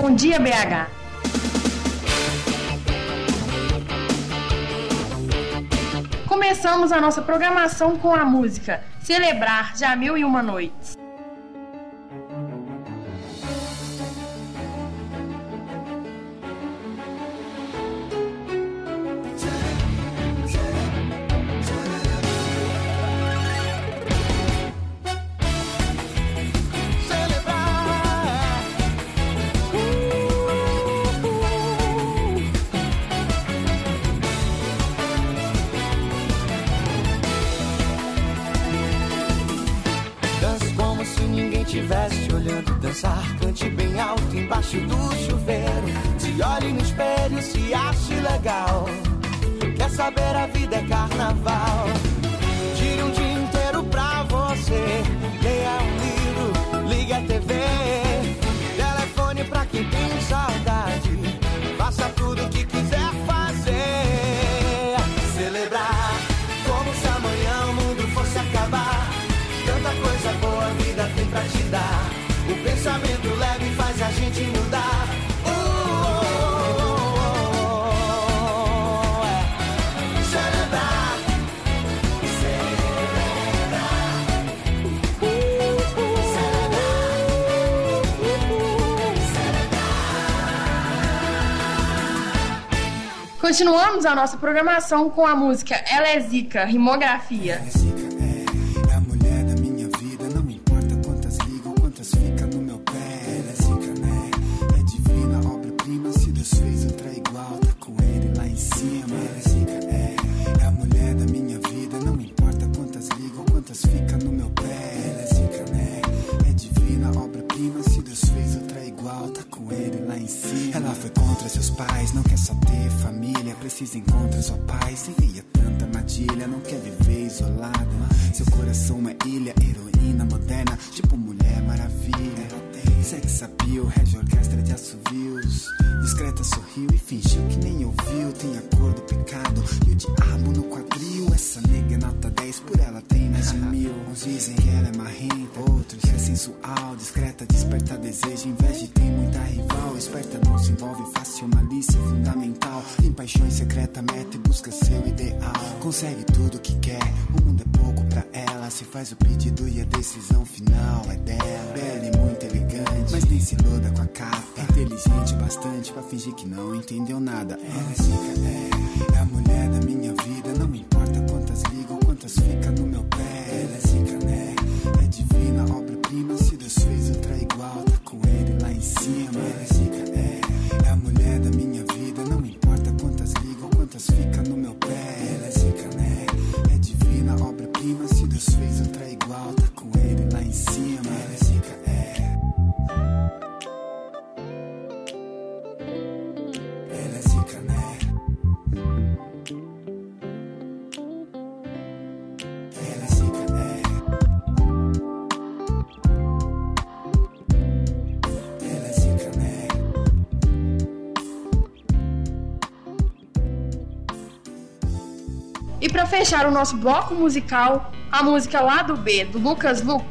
Bom Dia BH. Começamos a nossa programação com a música Celebrar Já Mil e Uma Noites. Saber, a vida é carnaval. Continuamos a nossa programação com a música Ela é Zica, Rimografia. Precisa encontrar sua paz. Envia tanta armadilha, não quer viver isolada. Seu coração é ilha, heroína moderna, tipo Mulher Maravilha. Sex appeal, rege orquestra de assovios. Discreta sorriu e fingiu que nem ouviu. Tem a cor Consegue tudo que quer, o mundo é pouco pra ela. Se faz o pedido e a decisão final é dela. Bela e muito elegante, mas nem se loda com a capa. Inteligente bastante pra fingir que não entendeu nada. Ela é zica, é, é a mulher da minha vida. Não importa Deus fez outra igual, tá com ele lá em cima. Ela zica, é. Ela né? Ela né? Ela né? E para fechar o nosso bloco musical, a música lá do B, do Lucas Luco.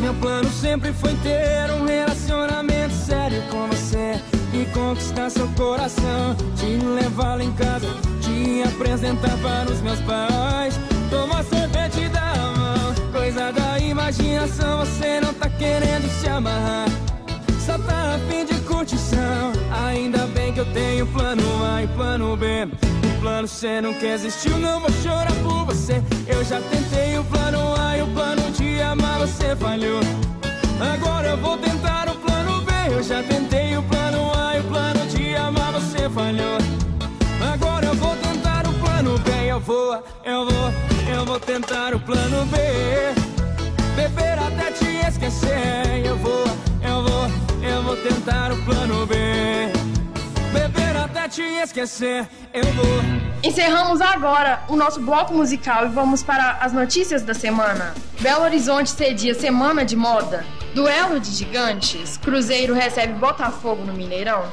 Meu plano sempre foi ter um relacionamento sério com você e conquistar seu coração, te levar lá em casa, te apresentar para os meus pais, tomar sorvete da mão, coisa da imaginação. Você não tá querendo se amarrar, só tá a fim de curtição. Ainda bem que eu tenho plano A e plano B. O plano C nunca existiu, não vou chorar por você. Eu já tentei o plano A e o plano de amar, você falhou. Agora eu vou tentar o plano B. Eu já tentei o plano A e o plano de amar, você falhou. Agora eu vou tentar o plano B. Eu vou, eu vou, eu vou tentar o plano B. Beber até te esquecer. Eu vou, vou tentar o plano B. Beber até te esquecer. Eu vou. Encerramos agora o nosso bloco musical e vamos para as notícias da semana. Belo Horizonte cedia Semana de Moda. Duelo de Gigantes. Cruzeiro recebe Botafogo no Mineirão.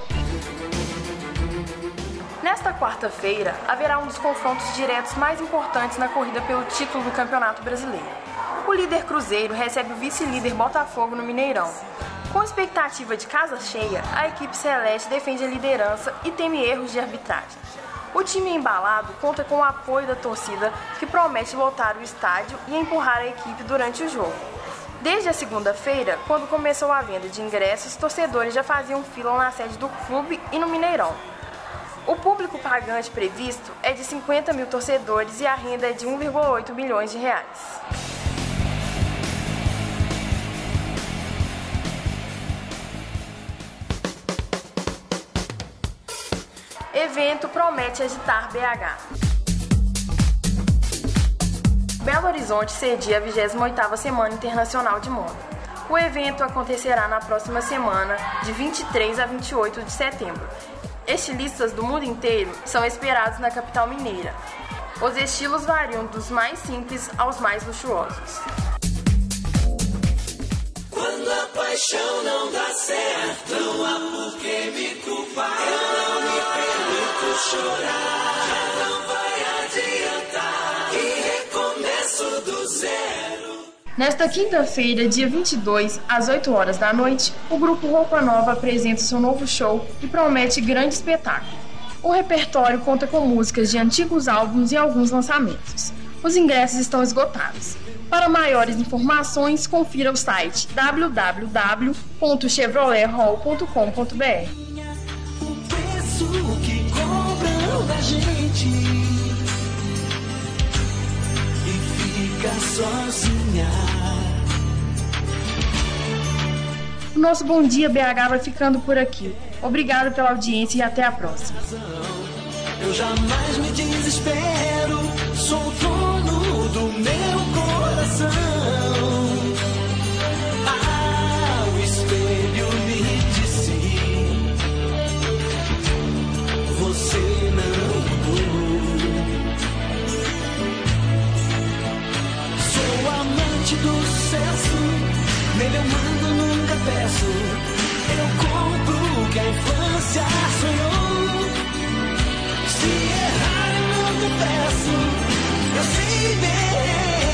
Nesta quarta-feira, haverá um dos confrontos diretos mais importantes na corrida pelo título do Campeonato Brasileiro. O líder Cruzeiro recebe o vice-líder Botafogo no Mineirão. Com expectativa de casa cheia, a equipe celeste defende a liderança e teme erros de arbitragem. O time embalado conta com o apoio da torcida, que promete lotar o estádio e empurrar a equipe durante o jogo. Desde a segunda-feira, quando começou a venda de ingressos, torcedores já faziam fila na sede do clube e no Mineirão. O público pagante previsto é de 50 mil torcedores e a renda é de 1,8 milhões de reais. Evento promete agitar BH. Belo Horizonte cedia a 28ª Semana Internacional de Moda. O evento acontecerá na próxima semana, de 23 a 28 de setembro. Estilistas do mundo inteiro são esperados na capital mineira. Os estilos variam dos mais simples aos mais luxuosos. Quando a paixão não dá certo, não há por que me culpar. Chorar. Já não vai adiantar. E recomeço do zero. Nesta quinta-feira, dia 22, às 8 horas da noite, o grupo Roupa Nova apresenta seu novo show e promete grande espetáculo. O repertório conta com músicas de antigos álbuns e alguns lançamentos. Os ingressos estão esgotados. Para maiores informações, confira o site www.chevrolethall.com.br. fica sozinha. O nosso Bom Dia BH vai ficando por aqui. Obrigado pela audiência e até a próxima. Eu jamais me desespero, sou dono do meu coração. Nele eu mando, nunca peço. Eu compro o que a infância sonhou. Se errar eu não confesso Eu sei bem